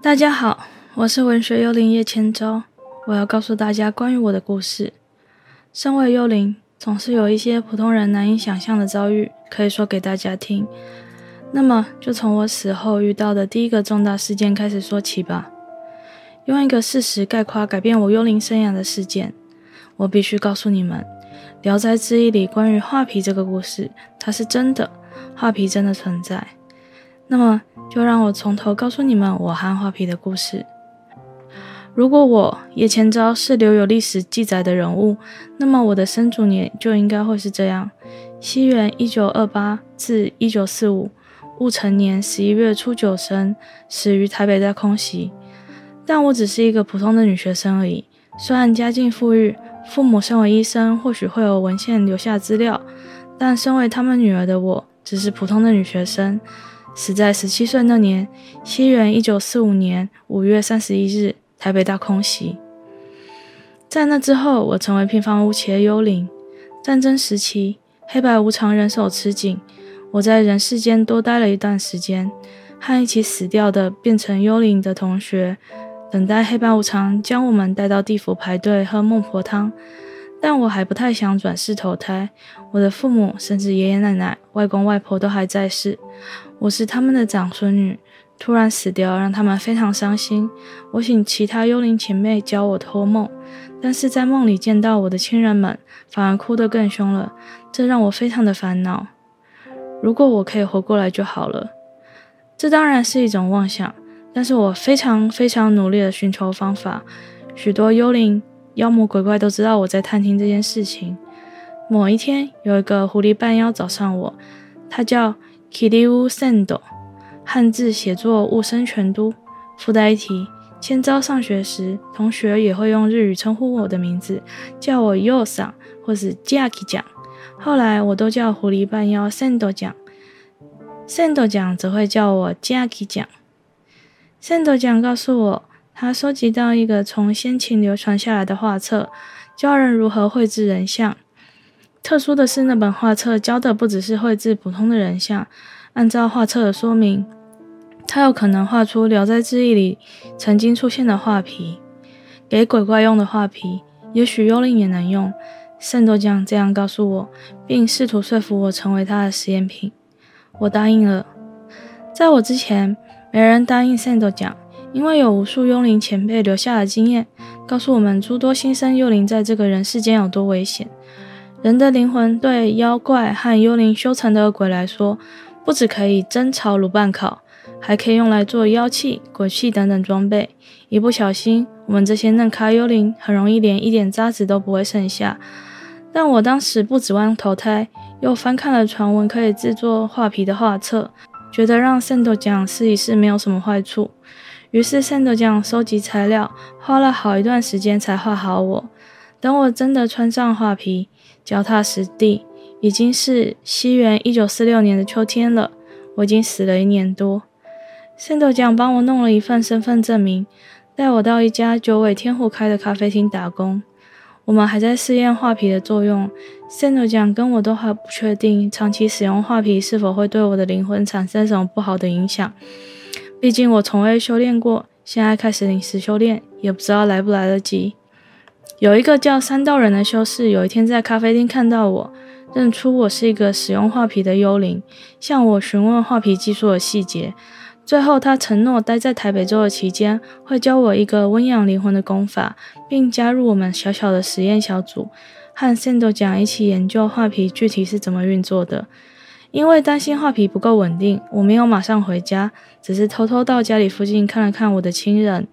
大家好，我是文学幽灵叶千舟，我要告诉大家关于我的故事。身为幽灵，总是有一些普通人难以想象的遭遇可以说给大家听。那么，就从我死后遇到的第一个重大事件开始说起吧。用一个事实概括改变我幽灵生涯的事件，我必须告诉你们，《聊斋志异》里关于画皮这个故事，它是真的，画皮真的存在。那么，就让我从头告诉你们我和画皮的故事。如果我叶千昭是留有历史记载的人物，那么我的生卒年就应该会是这样：西元一九二八至一九四五，戊辰年十一月初九生，死于台北在空袭。但我只是一个普通的女学生而已。虽然家境富裕，父母身为医生，或许会有文献留下资料，但身为他们女儿的我，只是普通的女学生。死在十七岁那年，西元一九四五年五月三十一日，台北大空袭。在那之后，我成为平凡无奇的幽灵。战争时期，黑白无常，人手吃紧。我在人世间多待了一段时间，和一起死掉的变成幽灵的同学，等待黑白无常将我们带到地府排队喝孟婆汤。但我还不太想转世投胎。我的父母，甚至爷爷奶奶、外公外婆都还在世。我是他们的长孙女，突然死掉，让他们非常伤心。我请其他幽灵前辈教我托梦，但是在梦里见到我的亲人们，反而哭得更凶了，这让我非常的烦恼。如果我可以活过来就好了。这当然是一种妄想，但是我非常非常努力的寻求方法。许多幽灵、妖魔鬼怪都知道我在探听这件事情。某一天，有一个狐狸半妖找上我，他叫。Kiriu Sendo，汉字写作雾生全都。附带一提，千招上学时，同学也会用日语称呼我的名字，叫我 Yo 桑或是 Jackie 酱。后来我都叫狐狸半妖 Sendo 酱，Sendo 酱则会叫我 Jackie 酱。Sendo 酱告诉我，他收集到一个从先秦流传下来的画册，教人如何绘制人像。特殊的是，那本画册教的不只是绘制普通的人像，按照画册的说明，他有可能画出《聊斋志异》里曾经出现的画皮，给鬼怪用的画皮，也许幽灵也能用。圣斗将这样告诉我，并试图说服我成为他的实验品。我答应了。在我之前，没人答应圣斗讲，因为有无数幽灵前辈留下的经验，告诉我们诸多新生幽灵在这个人世间有多危险。人的灵魂对妖怪和幽灵修成的鬼来说，不只可以蒸炒卤拌烤，还可以用来做妖气、鬼气等等装备。一不小心，我们这些嫩咖幽灵很容易连一点渣子都不会剩下。但我当时不指望投胎，又翻看了传闻可以制作画皮的画册，觉得让圣斗酱试一试没有什么坏处。于是圣斗酱收集材料，花了好一段时间才画好我。等我真的穿上画皮，脚踏实地，已经是西元一九四六年的秋天了。我已经死了一年多。圣斗酱帮我弄了一份身份证明，带我到一家九尾天狐开的咖啡厅打工。我们还在试验画皮的作用。圣斗酱跟我都还不确定，长期使用画皮是否会对我的灵魂产生什么不好的影响。毕竟我从未修炼过，现在开始临时修炼，也不知道来不来得及。有一个叫三道人的修士，有一天在咖啡厅看到我，认出我是一个使用画皮的幽灵，向我询问画皮技术的细节。最后，他承诺待在台北州的期间，会教我一个温养灵魂的功法，并加入我们小小的实验小组，和圣斗讲一起研究画皮具体是怎么运作的。因为担心画皮不够稳定，我没有马上回家，只是偷偷到家里附近看了看我的亲人。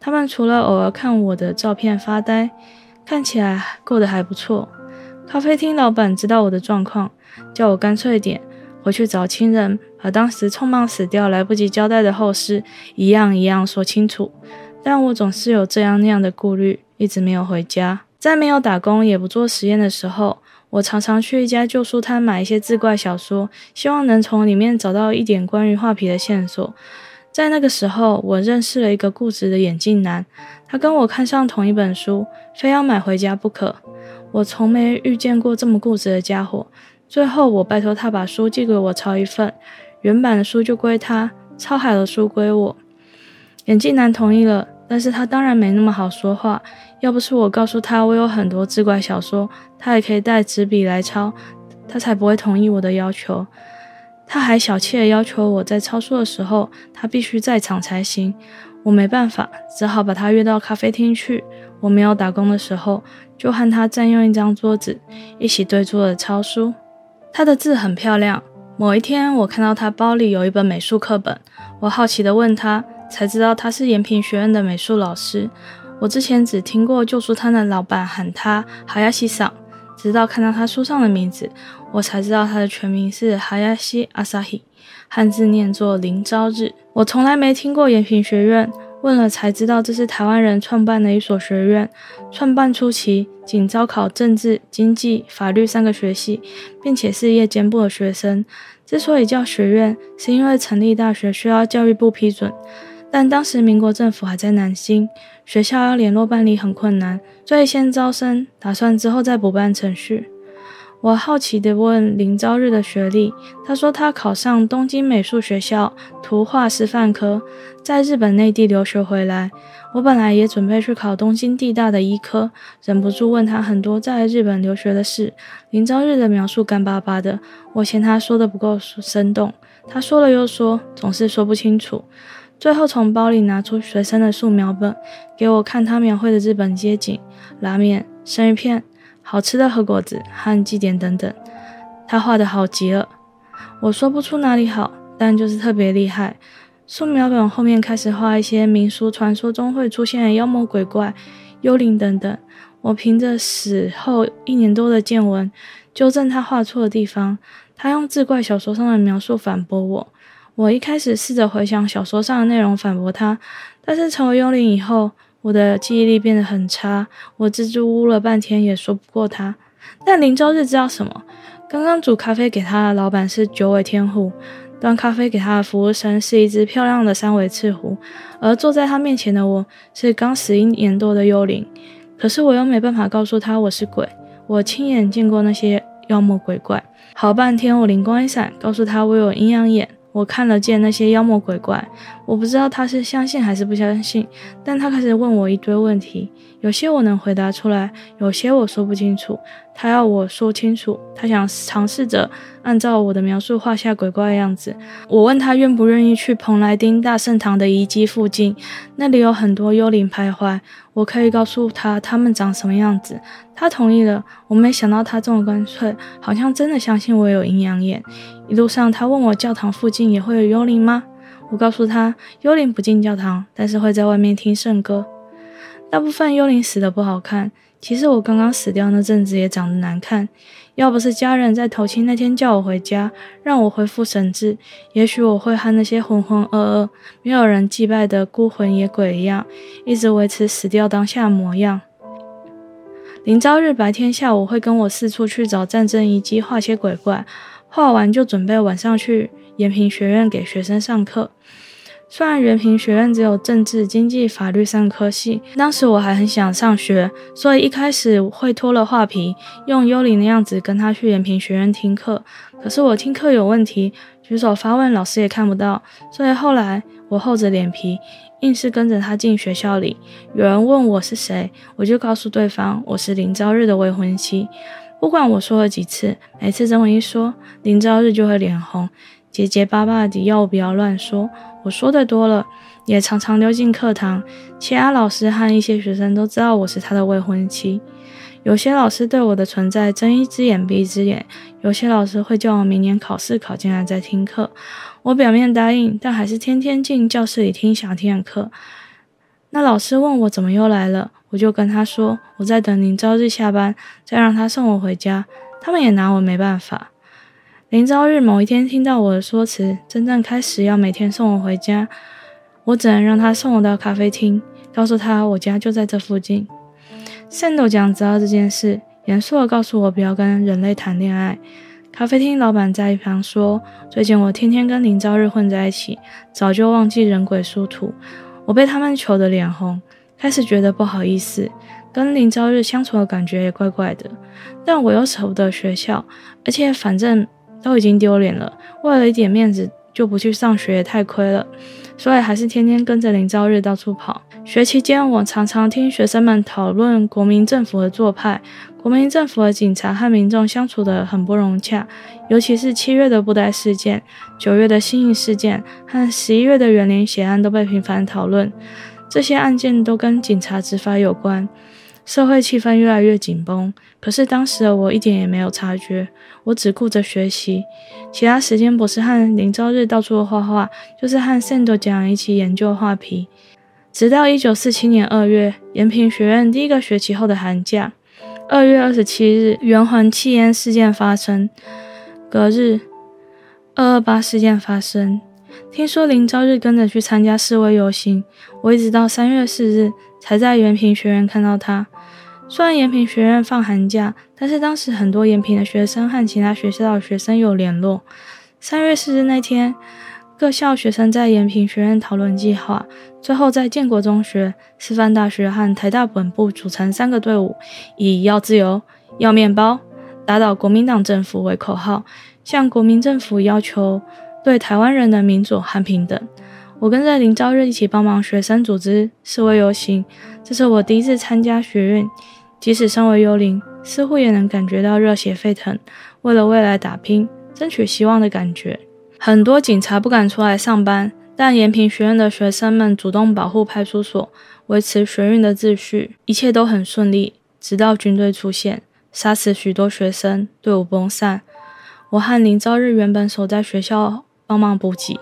他们除了偶尔看我的照片发呆，看起来过得还不错。咖啡厅老板知道我的状况，叫我干脆点，回去找亲人，把当时匆忙死掉、来不及交代的后事一样一样说清楚。但我总是有这样那样的顾虑，一直没有回家。在没有打工也不做实验的时候，我常常去一家旧书摊买一些志怪小说，希望能从里面找到一点关于画皮的线索。在那个时候，我认识了一个固执的眼镜男，他跟我看上同一本书，非要买回家不可。我从没遇见过这么固执的家伙。最后，我拜托他把书寄给我抄一份，原版的书就归他，抄好的书归我。眼镜男同意了，但是他当然没那么好说话。要不是我告诉他我有很多志怪小说，他也可以带纸笔来抄，他才不会同意我的要求。他还小气的要求我在抄书的时候，他必须在场才行。我没办法，只好把他约到咖啡厅去。我没有打工的时候，就和他占用一张桌子，一起对坐的抄书。他的字很漂亮。某一天，我看到他包里有一本美术课本，我好奇地问他，才知道他是延平学院的美术老师。我之前只听过旧书摊的老板喊他哈亚西桑，直到看到他书上的名字，我才知道他的全名是哈亚西阿萨希，汉字念作林朝日。我从来没听过延平学院。问了才知道，这是台湾人创办的一所学院。创办初期仅招考政治、经济、法律三个学系，并且是夜间部的学生。之所以叫学院，是因为成立大学需要教育部批准，但当时民国政府还在南京，学校要联络办理很困难，所以先招生，打算之后再补办程序。我好奇地问林朝日的学历，他说他考上东京美术学校图画师范科，在日本内地留学回来。我本来也准备去考东京地大的医科，忍不住问他很多在日本留学的事。林朝日的描述干巴巴的，我嫌他说的不够生动，他说了又说，总是说不清楚。最后从包里拿出学生的素描本，给我看他描绘的日本街景、拉面、生鱼片。好吃的和果子和祭典等等，他画的好极了，我说不出哪里好，但就是特别厉害。素描本后面开始画一些民俗传说中会出现的妖魔鬼怪、幽灵等等。我凭着死后一年多的见闻，纠正他画错的地方。他用志怪小说上的描述反驳我。我一开始试着回想小说上的内容反驳他，但是成为幽灵以后。我的记忆力变得很差，我支支吾吾了半天也说不过他。但林朝日知道什么？刚刚煮咖啡给他的老板是九尾天狐，端咖啡给他的服务生是一只漂亮的三尾赤狐，而坐在他面前的我是刚死一年多的幽灵。可是我又没办法告诉他我是鬼，我亲眼见过那些妖魔鬼怪。好半天，我灵光一闪，告诉他我有阴阳眼。我看得见那些妖魔鬼怪，我不知道他是相信还是不相信，但他开始问我一堆问题，有些我能回答出来，有些我说不清楚。他要我说清楚，他想尝试着按照我的描述画下鬼怪的样子。我问他愿不愿意去蓬莱丁大圣堂的遗迹附近，那里有很多幽灵徘徊，我可以告诉他他们长什么样子。他同意了。我没想到他这么干脆，好像真的相信我有阴阳眼。一路上，他问我教堂附近也会有幽灵吗？我告诉他，幽灵不进教堂，但是会在外面听圣歌。大部分幽灵死的不好看。其实我刚刚死掉那阵子也长得难看，要不是家人在头七那天叫我回家，让我恢复神智，也许我会和那些浑浑噩噩、没有人祭拜的孤魂野鬼一样，一直维持死掉当下模样。林朝日白天下午会跟我四处去找战争遗迹画些鬼怪，画完就准备晚上去延平学院给学生上课。虽然原平学院只有政治、经济、法律三科系，当时我还很想上学，所以一开始会脱了画皮，用幽灵的样子跟他去原平学院听课。可是我听课有问题，举手发问，老师也看不到，所以后来我厚着脸皮，硬是跟着他进学校里。有人问我是谁，我就告诉对方我是林朝日的未婚妻。不管我说了几次，每次这么一说，林朝日就会脸红，结结巴巴地要我不要乱说。我说的多了，也常常溜进课堂。其他老师和一些学生都知道我是他的未婚妻。有些老师对我的存在睁一只眼闭一只眼，有些老师会叫我明年考试考进来再听课。我表面答应，但还是天天进教室里听想听的课。那老师问我怎么又来了，我就跟他说我在等您朝日下班，再让他送我回家。他们也拿我没办法。林朝日某一天听到我的说辞，真正开始要每天送我回家，我只能让他送我到咖啡厅，告诉他我家就在这附近。圣斗讲知道这件事，严肃地告诉我不要跟人类谈恋爱。咖啡厅老板在一旁说：“最近我天天跟林朝日混在一起，早就忘记人鬼殊途。”我被他们求得脸红，开始觉得不好意思，跟林朝日相处的感觉也怪怪的，但我又舍不得学校，而且反正。都已经丢脸了，为了一点面子，就不去上学也太亏了，所以还是天天跟着林朝日到处跑。学期间，我常常听学生们讨论国民政府的做派。国民政府的警察和民众相处得很不融洽，尤其是七月的布袋事件、九月的新义事件和十一月的园林血案都被频繁讨论。这些案件都跟警察执法有关，社会气氛越来越紧绷。可是当时的我一点也没有察觉，我只顾着学习，其他时间不是和林朝日到处画画，就是和圣多讲一起研究画皮。直到一九四七年二月，延平学院第一个学期后的寒假，二月二十七日，圆环弃烟事件发生。隔日，二二八事件发生。听说林朝日跟着去参加示威游行，我一直到三月四日才在延平学院看到他。虽然延平学院放寒假，但是当时很多延平的学生和其他学校的学生有联络。三月四日那天。各校学生在延平学院讨论计划，最后在建国中学、师范大学和台大本部组成三个队伍，以“要自由、要面包、打倒国民党政府”为口号，向国民政府要求对台湾人的民主和平等。我跟着林朝日一起帮忙学生组织示威游行，这是我第一次参加学运，即使身为幽灵，似乎也能感觉到热血沸腾，为了未来打拼、争取希望的感觉。很多警察不敢出来上班，但延平学院的学生们主动保护派出所，维持学运的秩序，一切都很顺利。直到军队出现，杀死许多学生，队伍崩散。我和林朝日原本守在学校帮忙补给，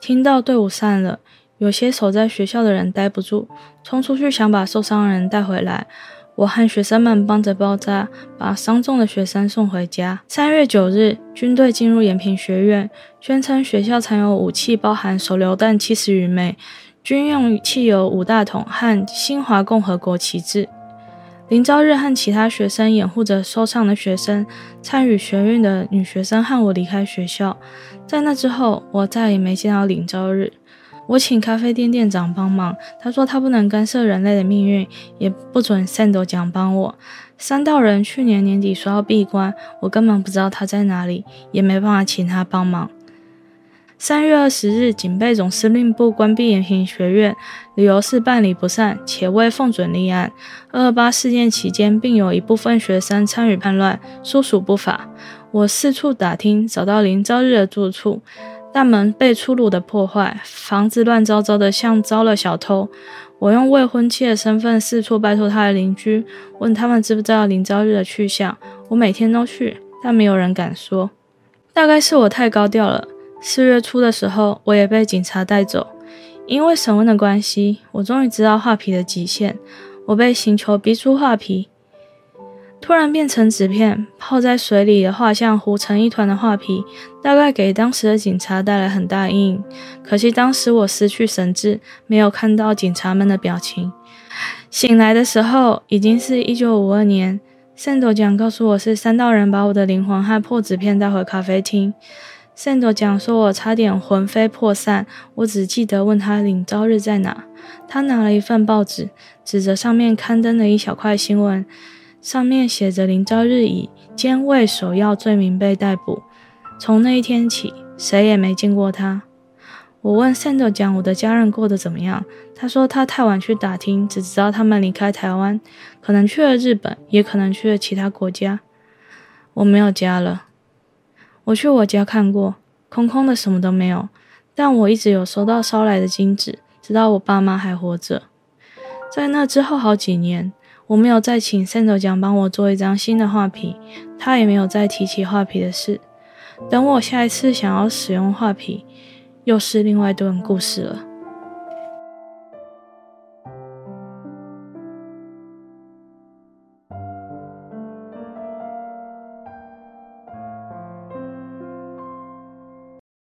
听到队伍散了，有些守在学校的人待不住，冲出去想把受伤人带回来。我和学生们帮着包扎，把伤重的学生送回家。三月九日，军队进入延平学院，宣称学校藏有武器，包含手榴弹七十余枚，军用汽油五大桶和新华共和国旗帜。林朝日和其他学生掩护着受伤的学生，参与学运的女学生和我离开学校。在那之后，我再也没见到林朝日。我请咖啡店店长帮忙，他说他不能干涉人类的命运，也不准三斗奖帮我。三道人去年年底说要闭关，我根本不知道他在哪里，也没办法请他帮忙。三月二十日，警备总司令部关闭延平学院，理由是办理不善，且未奉准立案。二二八事件期间，并有一部分学生参与叛乱，殊属不法。我四处打听，找到林朝日的住处。大门被粗鲁的破坏，房子乱糟糟的，像遭了小偷。我用未婚妻的身份四处拜托他的邻居，问他们知不知道林朝日的去向。我每天都去，但没有人敢说。大概是我太高调了。四月初的时候，我也被警察带走，因为审问的关系，我终于知道画皮的极限。我被刑求逼出画皮。突然变成纸片，泡在水里的画像糊成一团的画皮，大概给当时的警察带来很大阴影。可惜当时我失去神智，没有看到警察们的表情。醒来的时候，已经是一九五二年。圣多讲告诉我是三道人把我的灵魂和破纸片带回咖啡厅。圣多讲说我差点魂飞魄散，我只记得问他领朝日在哪。他拿了一份报纸，指着上面刊登的一小块新闻。上面写着林朝日以监卫首要罪名被逮捕。从那一天起，谁也没见过他。我问 Sandro 讲我的家人过得怎么样，他说他太晚去打听，只知道他们离开台湾，可能去了日本，也可能去了其他国家。我没有家了。我去我家看过，空空的，什么都没有。但我一直有收到捎来的金纸，直到我爸妈还活着。在那之后好几年。我没有再请三斗奖帮我做一张新的画皮，他也没有再提起画皮的事。等我下一次想要使用画皮，又是另外一段故事了。